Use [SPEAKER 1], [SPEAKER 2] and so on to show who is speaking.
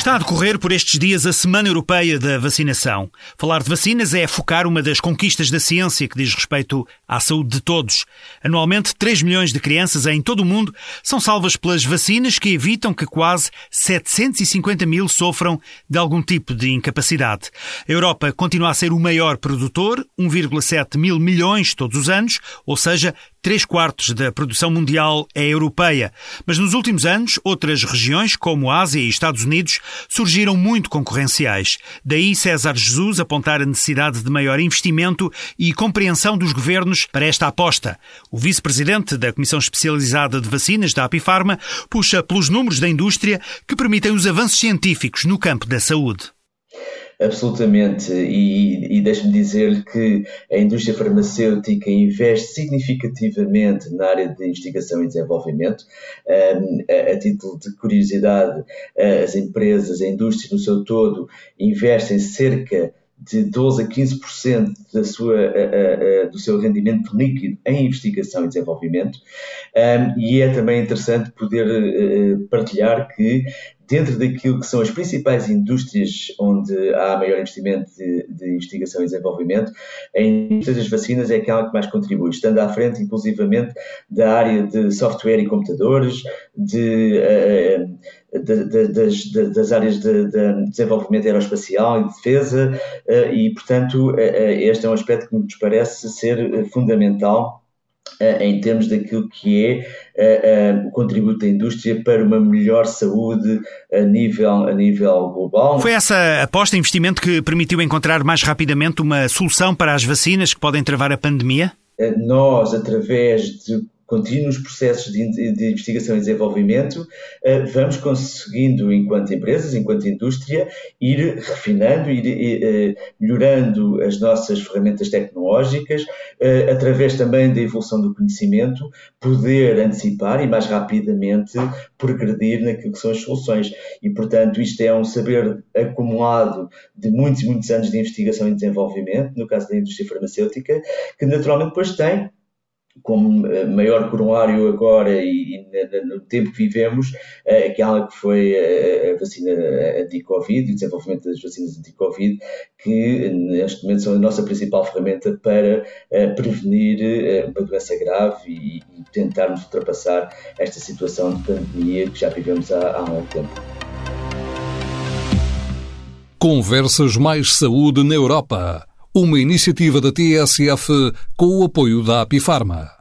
[SPEAKER 1] Está a decorrer por estes dias a Semana Europeia da Vacinação. Falar de vacinas é focar uma das conquistas da ciência que diz respeito à saúde de todos. Anualmente, 3 milhões de crianças em todo o mundo são salvas pelas vacinas que evitam que quase 750 mil sofram de algum tipo de incapacidade. A Europa continua a ser o maior produtor, 1,7 mil milhões todos os anos, ou seja, Três quartos da produção mundial é europeia, mas nos últimos anos outras regiões, como a Ásia e Estados Unidos, surgiram muito concorrenciais. Daí César Jesus apontar a necessidade de maior investimento e compreensão dos governos para esta aposta. O vice-presidente da Comissão Especializada de Vacinas da Apifarma puxa pelos números da indústria que permitem os avanços científicos no campo da saúde.
[SPEAKER 2] Absolutamente, e, e deixe-me dizer que a indústria farmacêutica investe significativamente na área de investigação e desenvolvimento. Um, a, a, título de curiosidade, as empresas, a indústria no seu todo, investem cerca de 12 a 15% da sua, a, a, do seu rendimento líquido em investigação e desenvolvimento. Um, e é também interessante poder uh, partilhar que dentro daquilo que são as principais indústrias onde há maior investimento de, de investigação e desenvolvimento, a indústria das vacinas é aquela que mais contribui, estando à frente, inclusivamente, da área de software e computadores, de, uh, de, de, das, das, áreas de, desenvolvimento aeroespacial e de defesa, uh, e, portanto, este é um aspecto que nos parece ser fundamental em termos daquilo que é uh, uh, o contributo da indústria para uma melhor saúde a nível, a nível global.
[SPEAKER 1] Foi essa aposta, investimento, que permitiu encontrar mais rapidamente uma solução para as vacinas que podem travar a pandemia?
[SPEAKER 2] Nós, através de contínuos processos de, de, investigação e desenvolvimento, uh, vamos conseguindo, enquanto empresas, enquanto indústria, ir refinando, ir uh, melhorando as nossas ferramentas tecnológicas, através também da evolução do conhecimento, poder antecipar e mais rapidamente progredir naquilo que são as soluções. E, portanto, isto é um saber acumulado de muitos e muitos anos de investigação e desenvolvimento, no caso da indústria farmacêutica, que naturalmente depois tem como eh, maior coronário agora e, e, no tempo que vivemos, eh, aquela que foi a, vacina anti-Covid, o desenvolvimento das vacinas anti-Covid, que neste momento são a nossa principal ferramenta para eh, prevenir uma doença grave e, tentarmos ultrapassar esta situação de pandemia que já vivemos há, há tempo.
[SPEAKER 3] Conversas Mais Saúde na Europa uma iniciativa da TSF com o apoio da Apifarma.